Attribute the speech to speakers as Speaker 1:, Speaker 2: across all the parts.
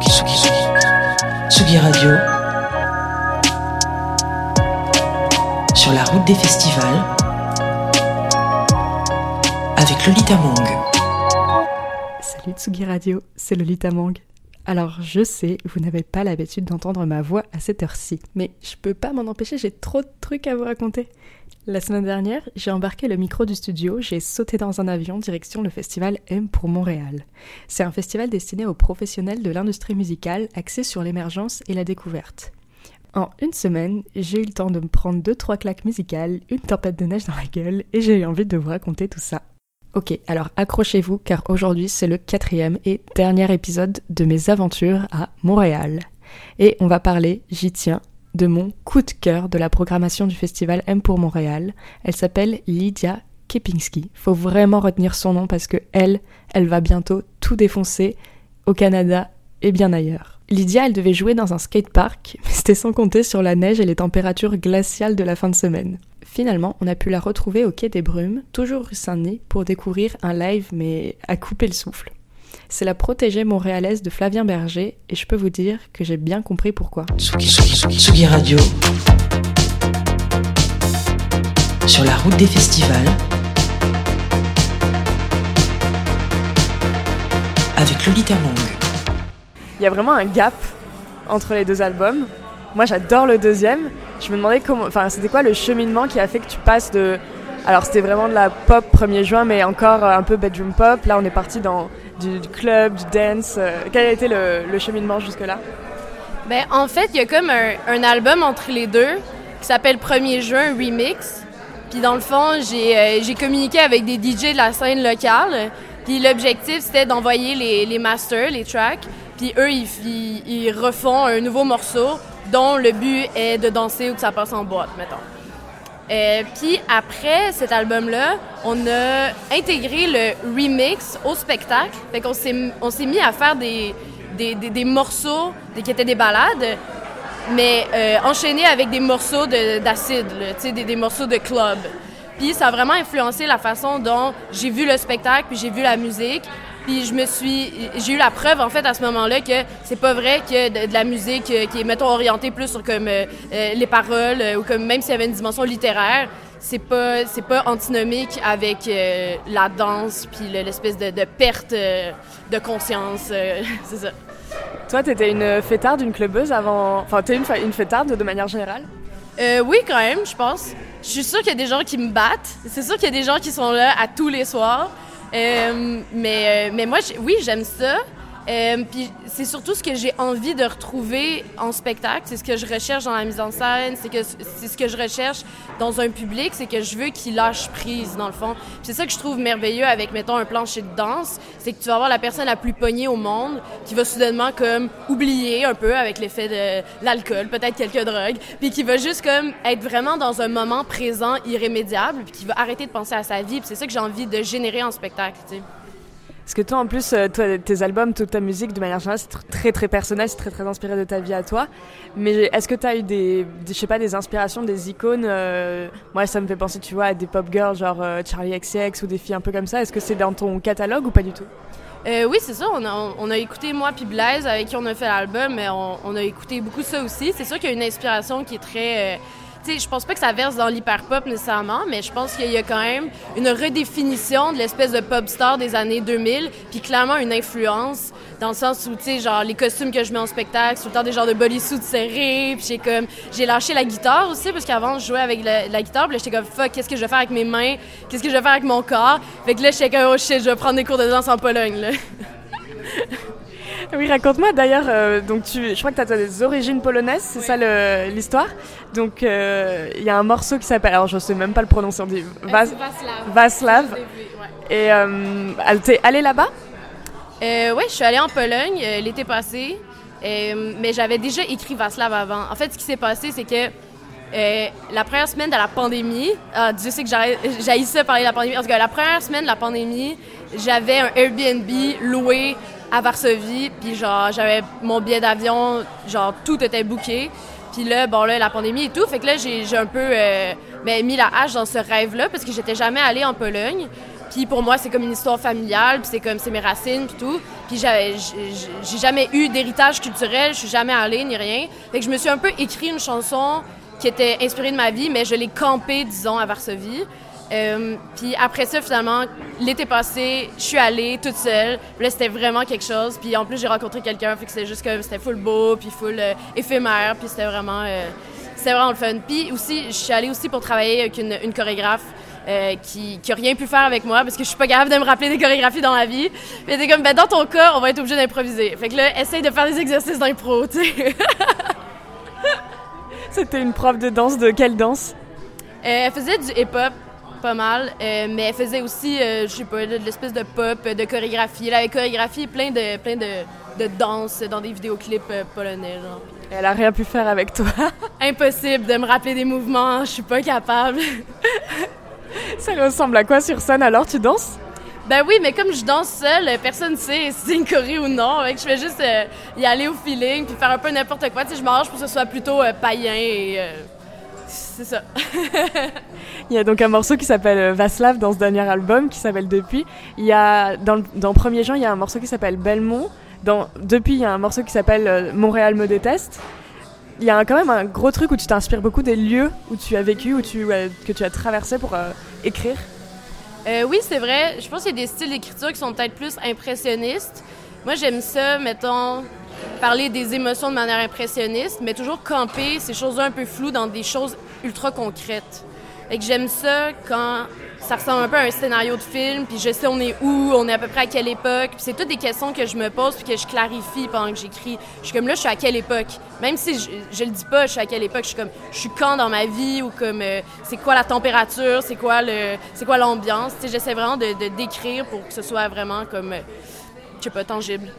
Speaker 1: Tsugi, Radio. Sur la route des festivals. Avec Lolita Mang.
Speaker 2: Salut Tsugi Radio, c'est Lolita Mang. Alors je sais, vous n'avez pas l'habitude d'entendre ma voix à cette heure-ci, mais je peux pas m'en empêcher, j'ai trop de trucs à vous raconter. La semaine dernière, j'ai embarqué le micro du studio, j'ai sauté dans un avion direction le festival M pour Montréal. C'est un festival destiné aux professionnels de l'industrie musicale axé sur l'émergence et la découverte. En une semaine, j'ai eu le temps de me prendre deux trois claques musicales, une tempête de neige dans la gueule et j'ai eu envie de vous raconter tout ça. Ok, alors accrochez-vous car aujourd'hui c'est le quatrième et dernier épisode de mes aventures à Montréal. Et on va parler, j'y tiens, de mon coup de cœur de la programmation du festival M pour Montréal. Elle s'appelle Lydia Kepinski. Faut vraiment retenir son nom parce que elle, elle va bientôt tout défoncer au Canada et bien ailleurs. Lydia, elle devait jouer dans un skatepark, mais c'était sans compter sur la neige et les températures glaciales de la fin de semaine. Finalement, on a pu la retrouver au Quai des Brumes, toujours rue Saint-Denis, pour découvrir un live mais à couper le souffle. C'est la protégée montréalaise de Flavien Berger, et je peux vous dire que j'ai bien compris pourquoi.
Speaker 1: Tsugi, Tsugi, Tsugi, Tsugi Radio. Sur la route des festivals. Avec Lolita Mang.
Speaker 2: Il y a vraiment un gap entre les deux albums. Moi, j'adore le deuxième. Je me demandais comment, enfin, c'était quoi le cheminement qui a fait que tu passes de, alors c'était vraiment de la pop 1er juin, mais encore un peu bedroom pop. Là, on est parti dans du, club, du dance. Euh, Quel a été le, cheminement jusque-là?
Speaker 3: Ben, en fait, il y a comme un, album entre les deux qui s'appelle 1er juin Remix. Puis dans le fond, j'ai euh, communiqué avec des DJ de la scène locale. Puis l'objectif, c'était d'envoyer les, les masters, les tracks. Puis eux, ils, ils, ils refont un nouveau morceau dont le but est de danser ou que ça passe en boîte, mettons. Euh, puis après cet album-là, on a intégré le remix au spectacle. Fait qu'on s'est, mis à faire des, des, des, des morceaux qui étaient des ballades, mais euh, enchaînés avec des morceaux de, d'acide, sais, des, des morceaux de club. Puis ça a vraiment influencé la façon dont j'ai vu le spectacle, puis j'ai vu la musique. Puis je me suis, j'ai eu la preuve en fait à ce moment-là que c'est pas vrai que de, la musique euh, qui est mettons orientée plus sur comme euh, euh, les paroles ou comme même s'il y avait une dimension littéraire, c'est pas c'est pas antinomique avec euh, la danse puis le- l'espèce de, de perte euh, de conscience, c'est ça.
Speaker 2: Toi, t'étais une fêtarde, une clubeuse avant. Enfin, t'es une, une fêtarde de manière générale?
Speaker 3: Euh, oui, quand même, je pense. Je suis sûre qu'il y a des gens qui me battent. C'est sûr qu'il y a des gens qui sont là à tous les soirs. Euh, mais, euh, mais moi, oui, j'aime ça. Euh, c'est surtout ce que j'ai envie de retrouver en spectacle. C'est ce que je recherche dans la mise en scène. C'est que c'est ce que je recherche dans un public. C'est que je veux qu'il lâche prise, dans le fond. C'est ça que je trouve merveilleux avec, mettons, un plancher de danse. C'est que tu vas avoir la personne la plus pognée au monde qui va soudainement comme oublier un peu avec l'effet de l'alcool, peut-être quelques drogues, puis qui va juste comme être vraiment dans un moment présent irrémédiable, puis qui va arrêter de penser à sa vie. C'est ça que j'ai envie de générer en spectacle, tu sais.
Speaker 2: Parce que toi, en plus, euh, toi, tes albums, toute ta musique, de manière générale, c'est tr- très très personnel, c'est très très inspiré de ta vie à toi. Mais est-ce que tu as eu des, je sais pas, des inspirations, des icônes euh, Moi, ça me fait penser, tu vois, à des pop girls genre euh, Charlie XCX ou des filles un peu comme ça. Est-ce que c'est dans ton catalogue ou pas du tout?
Speaker 3: Euh, oui, c'est ça. On a, on a écouté moi puis Blaise avec qui on a fait l'album, mais on a écouté beaucoup ça aussi. C'est sûr qu'il y a une inspiration qui est très. Je pense pas que ça verse dans l'hyperpop nécessairement, mais je pense qu'il y a quand même une redéfinition de l'espèce de pop star des années 2000, puis clairement une influence dans le sens où, genre les costumes que je mets en spectacle, c'est tout le temps des genres de bodysuits serrés, puis j'ai comme j'ai lâché la guitare aussi parce qu'avant je jouais avec la, guitare, puis j'étais comme fuck, qu'est-ce que je vais faire avec mes mains, qu'est-ce que je vais faire avec mon corps, fait que là j'étais comme oh shit, je vais prendre des cours de danse en Pologne là.
Speaker 2: Oui, raconte-moi. D'ailleurs, euh, donc tu, je crois que tu as des origines polonaises, c'est ça l'histoire? Donc euh, il y a un morceau qui s'appelle, alors je sais même pas le prononcer, on dit Vas- Vaslav. Et euh, t'es allée là-bas?
Speaker 3: Euh, oui, je suis allée en Pologne euh, l'été passé, euh, mais j'avais déjà écrit Vaslav avant. En fait, ce qui s'est passé, c'est que euh, la première semaine de la pandémie, ah, Dieu sait que j'haïssais parler de la pandémie, parce que la première semaine de la pandémie, j'avais un Airbnb loué à Varsovie, puis genre, j'avais mon billet d'avion, genre, tout était booké. Puis là, bon, là, la pandémie et tout, fait que là, j'ai un peu euh, ben, mis la hache dans ce rêve-là, parce que j'étais jamais allée en Pologne. Puis pour moi, c'est comme une histoire familiale, puis c'est comme c'est mes racines, puis tout. Puis j'ai jamais eu d'héritage culturel, je suis jamais allée ni rien. Fait que je me suis un peu écrit une chanson qui était inspirée de ma vie, mais je l'ai campée, disons, à Varsovie. Euh, puis après ça, finalement, l'été passé, je suis allée toute seule. Puis là, c'était vraiment quelque chose. Puis en plus, j'ai rencontré quelqu'un, fait que c'était juste comme c'était full beau, puis full euh, éphémère, puis c'était vraiment, euh, c'était vraiment le fun. Puis aussi, je suis allée aussi pour travailler avec une, une chorégraphe. Euh, qui, qui a rien pu faire avec moi parce que je suis pas capable de me rappeler des chorégraphies dans la vie. Puis elle était comme, ben dans ton cas, on va être obligé d'improviser. Fait que là, essaye de faire des exercices d'impro, tu sais.
Speaker 2: C'était une prof de danse de quelle danse?
Speaker 3: Euh, elle faisait du hip-hop pas mal, euh, mais elle faisait aussi, euh, je sais pas, de l'espèce de pop, de chorégraphie. Elle avait chorégraphié plein de, plein de, de danses dans des vidéoclips euh, polonais, genre.
Speaker 2: Elle a rien pu faire avec toi.
Speaker 3: Impossible de me rappeler des mouvements, je suis pas capable.
Speaker 2: Ça ressemble à quoi sur scène alors? Tu danses?
Speaker 3: Ben oui, mais comme je danse seule, personne ne sait si c'est une choré ou non. Je fais juste euh, y aller au feeling puis faire un peu n'importe quoi. Tu sais, je m'arrange pour que ce soit plutôt euh, païen et... euh, c'est ça.
Speaker 2: Il y a donc un morceau qui s'appelle euh, Vaslav dans ce dernier album qui s'appelle Depuis. Il y a dans, le- dans Premier Jean, il y a un morceau qui s'appelle Belmont. Dans Depuis, il y a un morceau qui s'appelle euh, Montréal me déteste. Il y a quand même un gros truc où tu t'inspires beaucoup des lieux où tu as vécu, où tu, euh, que tu as traversé pour écrire.
Speaker 3: Oui, c'est vrai. Je pense qu'il y a des styles d'écriture qui sont peut-être plus impressionnistes. Moi, j'aime ça, mettons, parler des émotions de manière impressionniste, mais toujours camper ces choses-là un peu floues dans des choses ultra concrètes. Et que j'aime ça quand ça ressemble un peu à un scénario de film, puis je sais on est où, on est à peu près à quelle époque, c'est toutes des questions que je me pose puis que je clarifie pendant que j'écris. Je suis comme là, je suis à quelle époque? Même si je, je le dis pas, je suis à quelle époque, je suis comme, je suis quand dans ma vie ou comme, euh, c'est quoi la température, c'est quoi le, c'est quoi l'ambiance? J'essaie vraiment de, de décrire pour que ce soit vraiment comme, euh, je sais pas, tangible.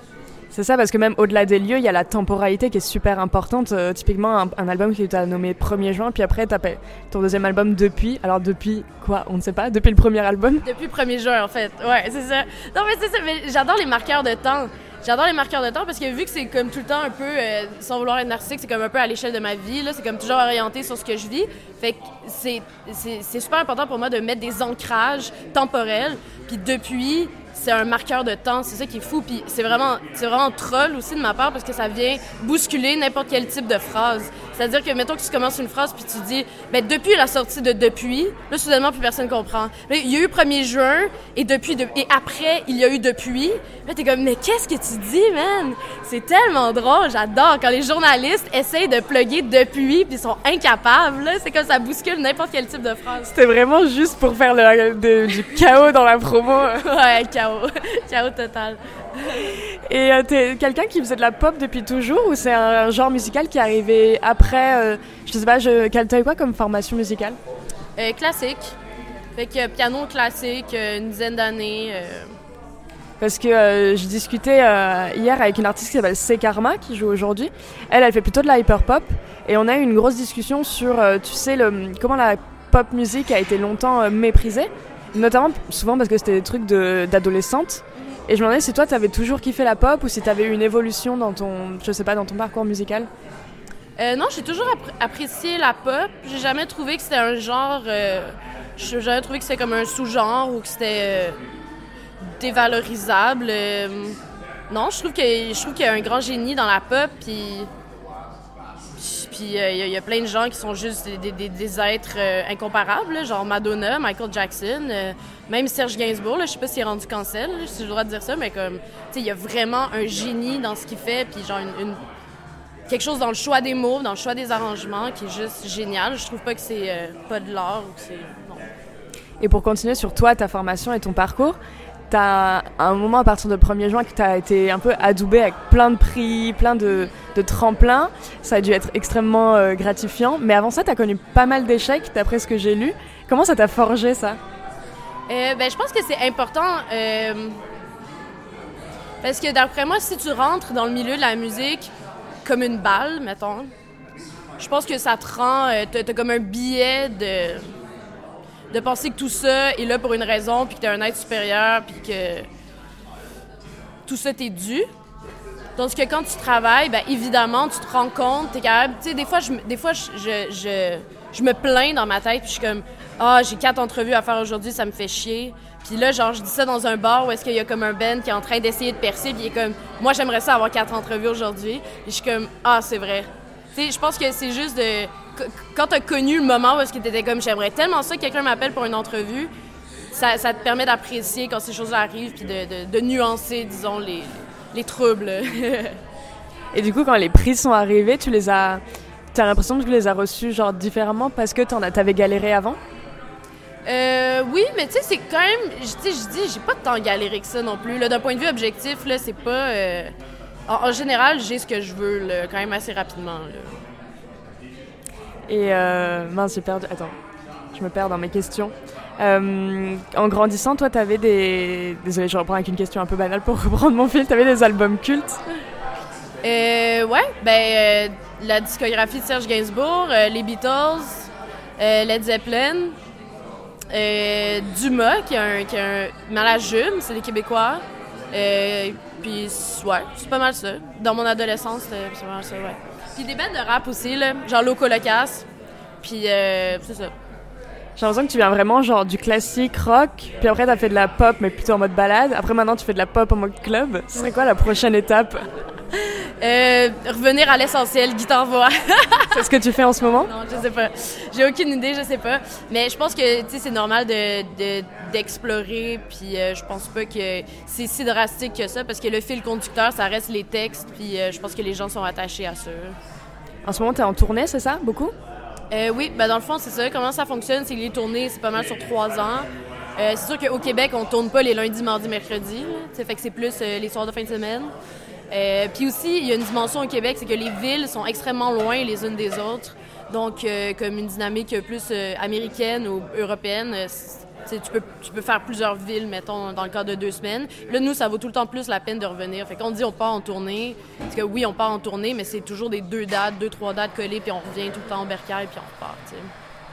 Speaker 2: C'est ça, parce que même au-delà des lieux, il y a la temporalité qui est super importante. Euh, typiquement, un, un album qui t'a nommé 1er juin, puis après, t'as fait ton deuxième album depuis. Alors, depuis quoi? On ne sait pas. Depuis le premier album?
Speaker 3: Depuis le 1er juin, en fait. Ouais, c'est ça. Non, mais c'est ça. J'adore les marqueurs de temps. J'adore les marqueurs de temps parce que vu que c'est comme tout le temps un peu, euh, sans vouloir être narcissique, c'est comme un peu à l'échelle de ma vie, c'est comme toujours orienté sur ce que je vis. Fait que c'est super important pour moi de mettre des ancrages temporels. Puis depuis, c'est un marqueur de temps, c'est ça qui est fou. Puis c'est vraiment, c'est vraiment troll aussi de ma part parce que ça vient bousculer n'importe quel type de phrase. C'est-à-dire que, mettons que tu commences une phrase puis tu dis, ben depuis la sortie de depuis, là, soudainement, plus personne comprend. Là, il y a eu 1er juin et depuis, de- et après, il y a eu depuis. Là, t'es comme, mais qu'est-ce que tu dis, man? C'est tellement drôle, j'adore. Quand les journalistes essayent de plugger depuis puis ils sont incapables, là, c'est comme ça bouscule n'importe quel type de phrase.
Speaker 2: C'était vraiment juste pour faire le- de- du chaos dans la promo.
Speaker 3: Ouais, chaos. chaos total.
Speaker 2: Et euh, t'es quelqu'un qui faisait de la pop depuis toujours ou c'est un, genre musical qui est arrivé après euh, Je sais pas, je, quel- t'as quoi comme formation musicale?
Speaker 3: Euh, classique. Fait que piano classique, euh, une dizaine d'années. euh,
Speaker 2: Parce que euh, je discutais euh, hier avec une artiste qui s'appelle C Karma qui joue aujourd'hui. Elle, elle fait plutôt de la hyper pop et on a eu une grosse discussion sur, euh, tu sais, le, comment la pop musique a été longtemps euh, méprisée, notamment souvent parce que c'était des trucs de- d'adolescentes. Et je me demandais si toi, t'avais toujours kiffé la pop ou si t'avais eu une évolution dans ton, je sais pas, dans ton parcours musical.
Speaker 3: Euh, non, j'ai toujours appré- apprécié la pop. J'ai jamais trouvé que c'était un genre. euh, j'ai jamais trouvé que c'était comme un sous-genre ou que c'était euh, dévalorisable. Euh, non, je trouve que je qu'il y a un grand génie dans la pop. Puis puis il y, a- plein de gens qui sont juste des, êtres incomparables, genre Madonna, Michael Jackson, même Serge Gainsbourg. Là, je sais pas s'il est rendu cancel, là, si j'ai le droit de dire ça, mais comme tu sais, il y a vraiment un génie dans ce qu'il fait. Puis genre une- quelque chose dans le choix des mots, dans le choix des arrangements qui est juste génial. Je trouve pas que c'est euh, pas de l'art ou que c'est. Non.
Speaker 2: Et pour continuer sur toi, ta formation et ton parcours, t'as un moment à partir de 1er juin que t'as été un peu adoubé avec plein de prix, plein de, de tremplins. Ça a dû être extrêmement euh, gratifiant. Mais avant ça, t'as connu pas mal d'échecs, d'après ce que j'ai lu. Comment ça t'a forgé ça?
Speaker 3: Euh, ben, je pense que c'est important euh, parce que d'après moi, si tu rentres dans le milieu de la musique comme une balle, mettons, je pense que ça te rend. euh, t'as, comme un billet de de penser que tout ça est là pour une raison, puis que t'es un être supérieur, puis que tout ça t'est dû. Que quand tu travailles, ben évidemment, tu te rends compte, t'es capable. Tu sais, des fois, je, des fois, je, je me plains dans ma tête, puis je suis comme, ah, j'ai quatre entrevues à faire aujourd'hui, ça me fait chier. Puis là, genre, je dis ça dans un bar où est-ce qu'il y a comme un band qui est en train d'essayer de percer, puis il est comme, moi, j'aimerais ça avoir quatre entrevues aujourd'hui. Puis je suis comme, ah, c'est vrai. Tu sais, je pense que c'est juste de. Quand t'as connu le moment où est-ce que t'étais comme, j'aimerais tellement ça que quelqu'un m'appelle pour une entrevue, ça, te permet d'apprécier quand ces choses-là arrivent, puis de, de, nuancer, disons, les, les troubles.
Speaker 2: Et du coup, quand les prix sont arrivés, tu les as. T'as l'impression que tu les as reçus genre différemment parce que t'avais galéré avant?
Speaker 3: Euh, oui, mais tu sais, c'est quand même. Tu sais, je dis, j'ai pas tant galéré que ça non plus. D'un point de vue objectif, là, c'est pas. Euh, en, général, j'ai ce que je veux, là, quand même assez rapidement. Là.
Speaker 2: Et. Euh, mince, j'ai perdu. Attends, je me perds dans mes questions. Euh, en grandissant, toi, t'avais des. Désolée, je reprends avec une question un peu banale pour reprendre mon fil. T'avais des albums cultes?
Speaker 3: Euh, Ouais, ben, la discographie de Serge Gainsbourg, les Beatles, Led Zeppelin. Euh, Dumas, qui est un, qui est un c'est les Québécois. Euh, puis, ouais, c'est pas mal ça. Dans mon adolescence, c'est pas mal ça, ouais. Puis des bandes de rap aussi, là, genre Loco. Puis, euh, c'est ça.
Speaker 2: J'ai l'impression que tu viens vraiment genre du classique rock, puis après t'as fait de la pop mais plutôt en mode balade. Après maintenant tu fais de la pop en mode club. Ce serait quoi la prochaine étape?
Speaker 3: Euh, revenir à l'essentiel, guitare-voix.
Speaker 2: c'est ce que tu fais en ce moment?
Speaker 3: Non, je sais pas. J'ai aucune idée, je sais pas. Mais je pense que c'est normal d'explorer, de, puis euh, je pense pas que c'est si drastique que ça, parce que le fil conducteur, ça reste les textes, puis euh, je pense que les gens sont attachés à ça.
Speaker 2: En ce moment, tu es en tournée, c'est ça? Beaucoup?
Speaker 3: Oui, ben dans le fond, c'est ça. Comment ça fonctionne? C'est que les tournées, c'est pas mal sur trois ans. c'est sûr qu'au Québec, on tourne pas les lundis, mardis, mercredis. Ça fait que c'est plus les soirs de fin de semaine. Euh, puis aussi, il y a une dimension au Québec, c'est que les villes sont extrêmement loin les unes des autres. Donc, euh, comme une dynamique plus euh, américaine ou européenne, tu peux, tu peux faire plusieurs villes, mettons, dans le cadre de deux semaines. Là, nous, ça vaut tout le temps plus la peine de revenir. Fait qu'on dit on part en tournée, parce que oui, on part en tournée, mais c'est toujours des deux dates, deux, trois dates collées, puis on revient tout le temps en bercail, puis on repart,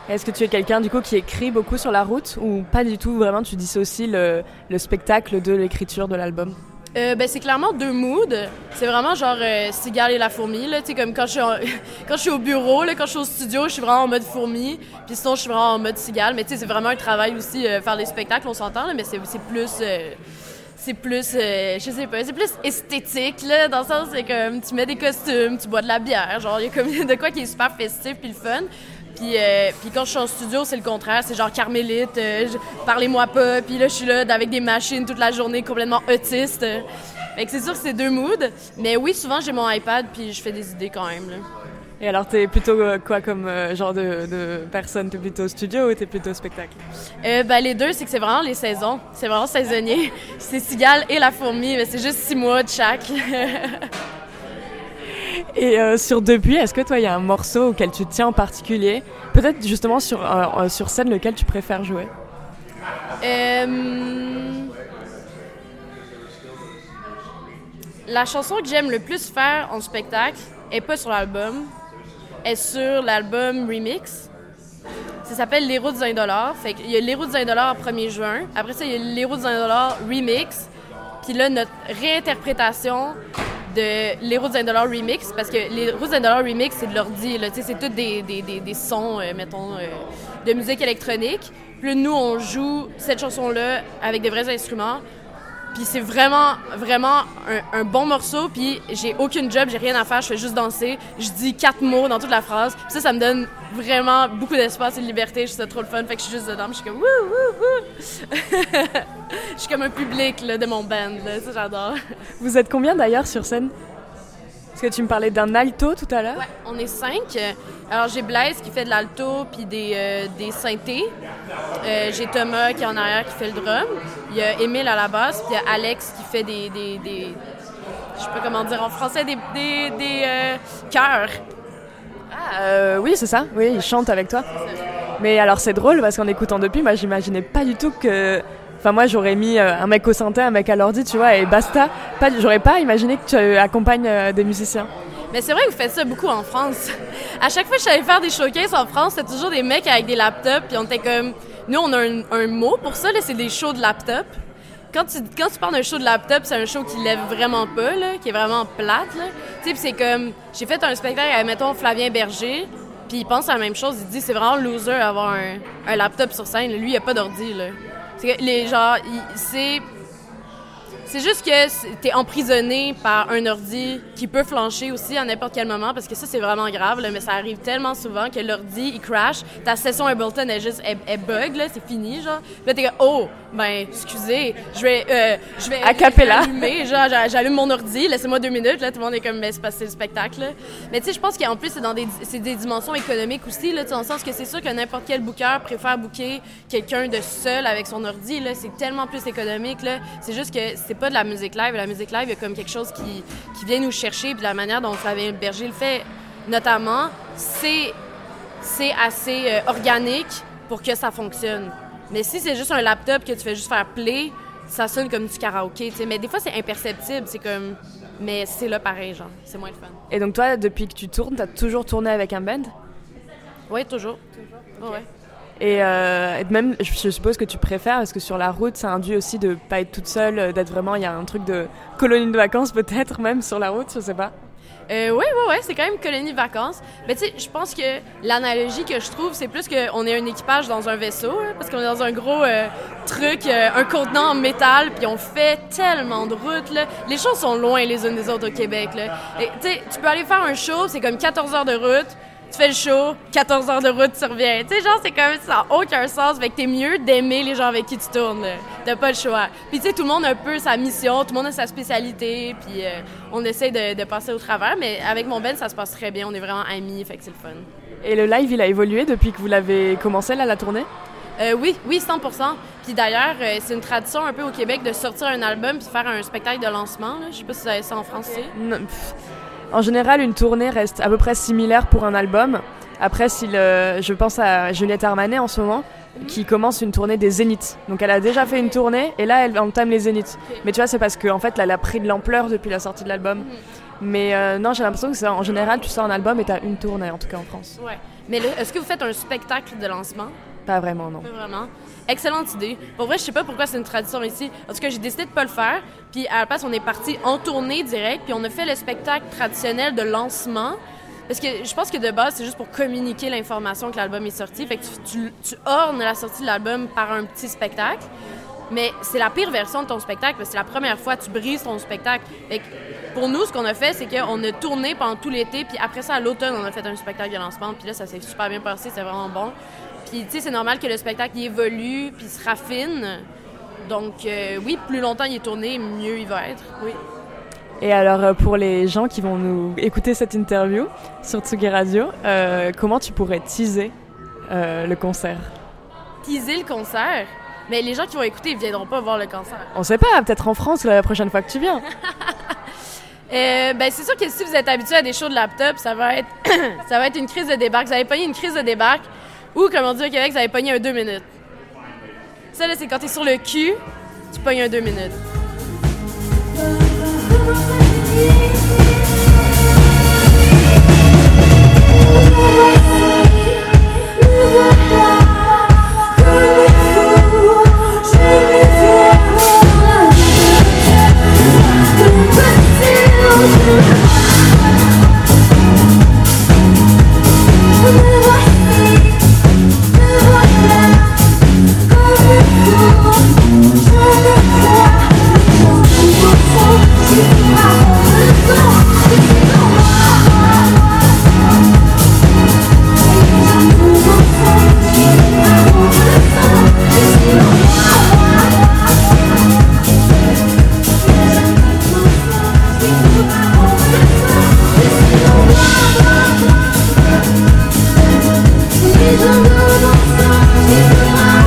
Speaker 2: Est-ce que tu es quelqu'un du coup qui écrit beaucoup sur la route ou pas du tout? Vraiment, tu dissocies le, le spectacle de l'écriture de l'album?
Speaker 3: Euh, ben, c'est clairement deux moods. C'est vraiment genre euh, cigale et la fourmi. Là, comme quand je, suis quand je suis au bureau, là, quand je suis au studio, je suis vraiment en mode fourmi. Puis sinon, je suis vraiment en mode cigale. Mais c'est vraiment un travail aussi, euh, faire des spectacles, on s'entend, mais c'est plus c'est plus, je sais pas, c'est plus esthétique, là, dans le sens, c'est comme, tu mets des costumes, tu bois de la bière, genre, il y a comme de quoi qui est super festif puis le fun. Puis, euh, puis quand je suis en studio, c'est le contraire. C'est genre carmélite, euh, parlez-moi pas. Puis là, je suis là avec des machines toute la journée, complètement autiste. Fait que c'est sûr que c'est deux moods. Mais oui, souvent, j'ai mon iPad, puis je fais des idées quand même. Là.
Speaker 2: Et alors, t'es plutôt euh, quoi comme genre de, de personne? T'es plutôt studio ou t'es plutôt spectacle?
Speaker 3: Ben, Les deux, c'est que c'est vraiment les saisons. C'est vraiment saisonnier. c'est Cigale et La Fourmi, mais c'est juste six mois de chaque.
Speaker 2: Et euh, sur Depuis, est-ce que toi, il y a un morceau auquel tu tiens en particulier? Peut-être justement sur, euh, euh, sur scène, lequel tu préfères jouer?
Speaker 3: La chanson que j'aime le plus faire en spectacle est pas sur l'album, est sur l'album Remix. Ça s'appelle Les routes d'un dollar. Fait qu'il y a Les routes d'un dollar 1er juin. Après ça, il y a Les routes d'un dollar Remix. Puis là, notre réinterprétation de les routes dollar remix parce que les routes dollar remix c'est de l'ordi c'est tout des, des, des, sons euh, mettons euh, de musique électronique. Puis nous on joue cette chanson là avec des vrais instruments. Puis c'est vraiment vraiment un, bon morceau. Puis j'ai aucune job j'ai rien à faire je fais juste danser. Je dis quatre mots dans toute la phrase. Puis ça ça me donne vraiment beaucoup d'espace et de liberté. Je trouve ça trop le fun. Fait que je suis juste dedans je suis comme wouh wouh wouh je suis comme un public là, de mon band ça j'adore
Speaker 2: vous êtes combien d'ailleurs sur scène? Parce que tu me parlais d'un alto tout à l'heure.
Speaker 3: Ouais, on est cinq. Alors j'ai Blaise qui fait de l'alto puis des, euh, des synthés. Euh, j'ai Thomas qui est en arrière qui fait le drum. Il y a Émile à la basse puis il y a Alex qui fait des, des, des je sais pas comment dire en français des des, des euh, chœurs.
Speaker 2: Ah oui c'est ça. Oui il chante avec toi. Mais alors c'est drôle parce qu'en écoutant depuis, moi j'imaginais pas du tout que Enfin, moi, j'aurais mis euh, un mec au synthé, un mec à l'ordi, tu vois, et basta. J'aurais pas imaginé que tu accompagnes euh, des musiciens.
Speaker 3: Mais c'est vrai que vous faites ça beaucoup en France. À chaque fois que allée faire des showcases en France, c'est toujours des mecs avec des laptops, puis on était comme. Nous, on a un, mot pour ça, là, c'est des shows de laptop. Quand tu, quand tu parles d'un show de laptop, c'est un show qui lève vraiment pas, là, qui est vraiment plate. Tu sais, c'est comme. J'ai fait un spectacle avec, mettons, Flavien Berger, Puis il pense à la même chose. Il dit c'est vraiment loser avoir un, un laptop sur scène. Lui, il a pas d'ordi. là. C'est que les gens, c'est c'est juste que t'es emprisonné par un ordi qui peut flancher aussi à n'importe quel moment parce que ça c'est vraiment grave là, mais ça arrive tellement souvent que l'ordi il crash, ta session Ableton est juste elle, elle bug là, c'est fini genre. Puis Là t'es comme oh ben excusez, je vais euh, je vais allumer, genre j'a- j'allume mon ordi, laissez-moi deux minutes là, tout le monde est comme mais c'est parce que c'est le spectacle. là. Mais tu sais je pense qu'en plus c'est dans des c'est des dimensions économiques aussi là, dans le sens que c'est sûr que n'importe quel booker préfère booker quelqu'un de seul avec son ordi là, c'est tellement plus économique là. C'est juste que c'est pas de la musique live, la musique live il y a comme quelque chose qui qui vient nous chercher puis la manière dont Flavien Berger le fait notamment, c'est c'est assez euh, organique pour que ça fonctionne. Mais si c'est juste un laptop que tu fais juste faire play, ça sonne comme du karaoké, tu sais. Mais des fois, c'est imperceptible. C'est comme... Mais c'est là pareil, genre. C'est moins le fun.
Speaker 2: Et donc toi, depuis que tu tournes, t'as toujours tourné avec un band?
Speaker 3: Oui, toujours. Ouais.
Speaker 2: Et euh, même, je suppose que tu préfères, parce que sur la route, ça induit aussi de pas être toute seule, euh, d'être vraiment, il y a un truc de colonie de vacances peut-être même sur la route, je sais pas.
Speaker 3: Euh, ouais, ouais, ouais, c'est quand même colonie de vacances. Mais tu sais, je pense que l'analogie que je trouve, c'est plus qu'on est un équipage dans un vaisseau, parce qu'on est dans un gros euh, truc, euh, un contenant en métal, puis on fait tellement de routes, là. Les choses sont loin les unes des autres au Québec, là. Et tu peux aller faire un show, c'est comme 14 heures de route, tu fais le show, 14 heures de route, tu reviens. Tu sais, genre, c'est comme ça n'a aucun sens. Fait que t'es mieux d'aimer les gens avec qui tu tournes. T'as pas le choix. Puis, tu sais, tout le monde a un peu sa mission, tout le monde a sa spécialité, puis euh, on essaie de, de passer au travers. Mais avec mon Ben, ça se passe très bien. On est vraiment amis, fait que c'est le fun.
Speaker 2: Et le live, il a évolué depuis que vous l'avez commencé là, la tournée?
Speaker 3: Euh, oui, oui, 100% Puis d'ailleurs, euh, c'est une tradition un peu au Québec de sortir un album puis de faire un spectacle de lancement. Là. Je sais pas si vous avez ça en France aussi.
Speaker 2: En général, une tournée reste à peu près similaire pour un album. Après, si le- je pense à Juliette Armanet en ce moment, qui commence une tournée des Zéniths. Donc elle a déjà fait une tournée et là, elle entame les Zéniths. Mais tu vois, c'est parce qu'en fait, là, elle a pris de l'ampleur depuis la sortie de l'album. Mais euh, non, j'ai l'impression que c'est en général, tu sors un album et t'as une tournée, en tout cas en France.
Speaker 3: Ouais. Mais est-ce que vous faites un spectacle de lancement?
Speaker 2: Pas vraiment, non.
Speaker 3: Pas vraiment. Excellente idée. Pour vrai, je sais pas pourquoi c'est une tradition ici. En tout cas, j'ai décidé de pas le faire. Puis à la place, on est parti en tournée direct. Puis on a fait le spectacle traditionnel de lancement. Parce que je pense que de base, c'est juste pour communiquer l'information que l'album est sorti. Fait que tu ornes la sortie de l'album par un petit spectacle. Mais c'est la pire version de ton spectacle parce que c'est la première fois que tu brises ton spectacle. Fait que pour nous, ce qu'on a fait, c'est qu'on a tourné pendant tout l'été, puis après ça, à l'automne, on a fait un spectacle de lancement, puis là, ça s'est super bien passé, c'est vraiment bon. Puis, tu sais, c'est normal que le spectacle il évolue, puis se raffine. Donc, euh, oui, plus longtemps il est tourné, mieux il va être. Oui.
Speaker 2: Et alors, euh, pour les gens qui vont nous écouter cette interview sur Tsugi Radio, euh, comment tu pourrais teaser euh, le concert?
Speaker 3: Teaser le concert? Mais les gens qui vont écouter, ils viendront pas voir le concert.
Speaker 2: On sait pas, peut-être en France la prochaine fois que tu viens.
Speaker 3: Euh, ben, c'est sûr que si vous êtes habitué à des shows de laptop, ça va être, ça va être une crise de débarque. Vous avez pogné une crise de débarque, ou comme on dit au Québec, vous avez pogné un deux minutes. Ça, là, c'est quand t'es sur le cul, tu pognes un deux minutes.
Speaker 4: Bye.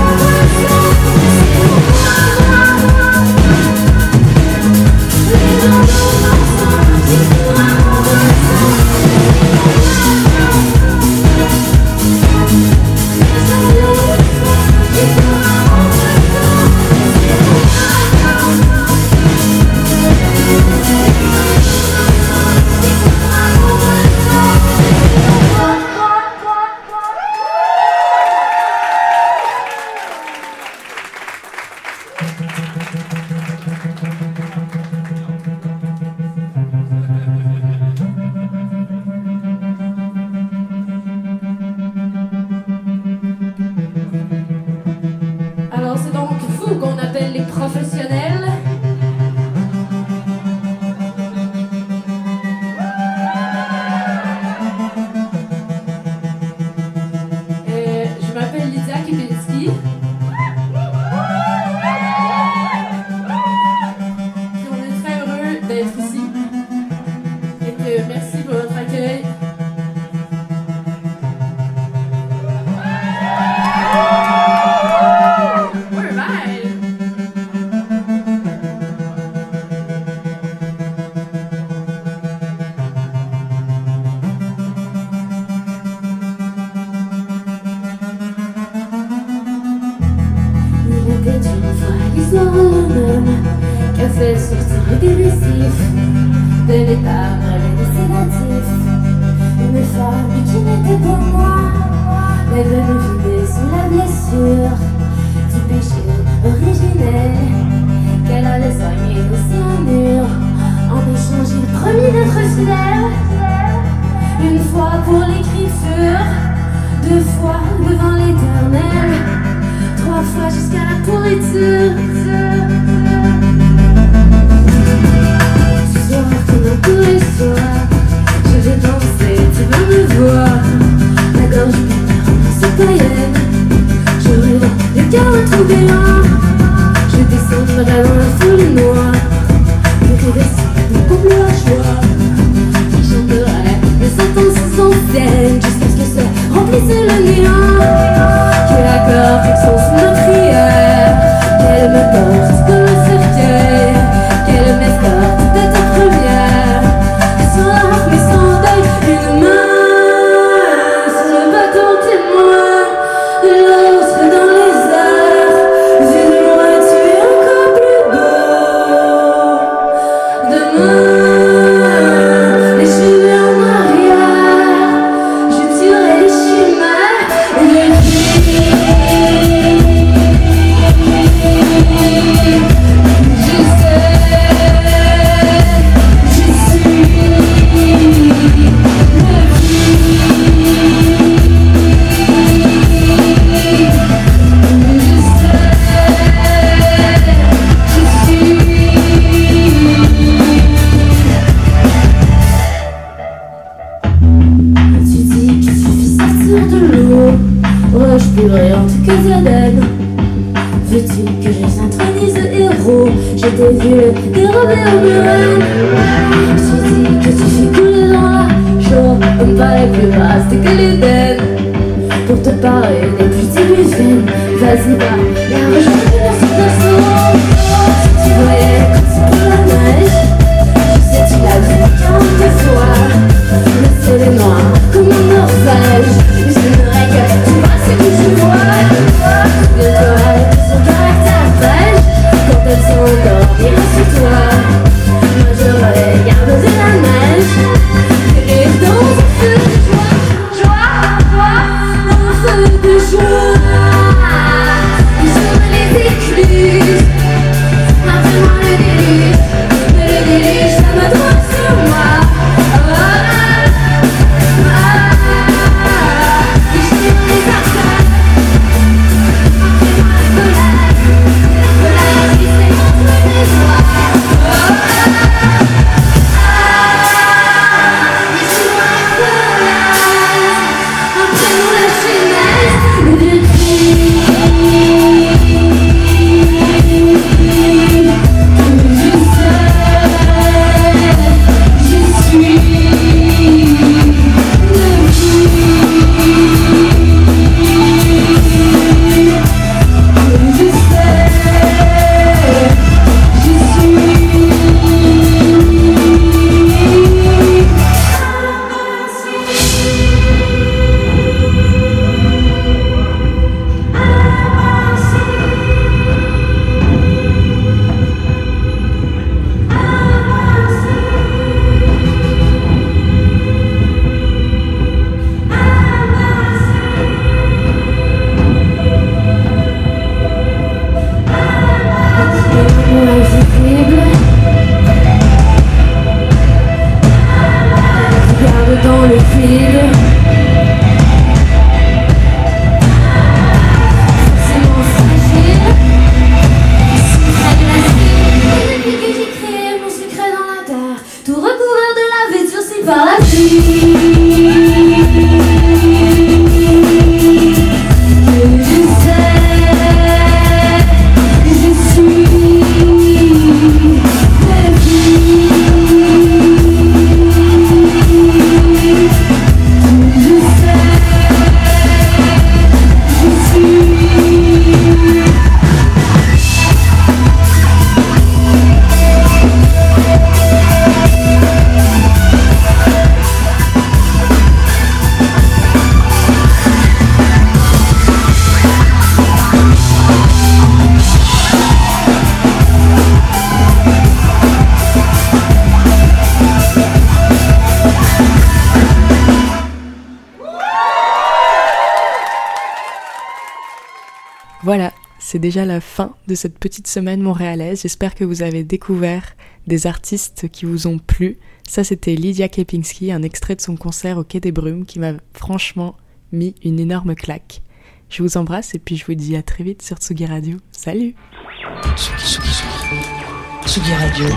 Speaker 4: mais veut nous vider sous la blessure du péché originel qu'elle allait soigner au cyanure. En échange, il promit d'être fidèle, une fois pour l'écriture, deux fois devant l'éternel, trois fois jusqu'à la pourriture. Ce soir, tout je descends dans le sous le noir, Je suis que si j'ai coulé dans jour, plus vaste que les l'Éden. Pour te parler des plus illusions, vas-y, va.
Speaker 5: C'est déjà la fin de cette petite semaine montréalaise. J'espère que vous avez découvert des artistes qui vous ont plu. Ça, c'était Lydia Kepinski, un extrait de son concert au Quai des Brumes qui m'a franchement mis une énorme claque. Je vous embrasse et puis je vous dis à très vite sur Tsugi Radio. Salut
Speaker 1: Tsugi Radio.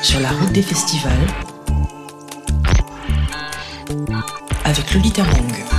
Speaker 1: Sur la route des festivals avec Lolita Mong.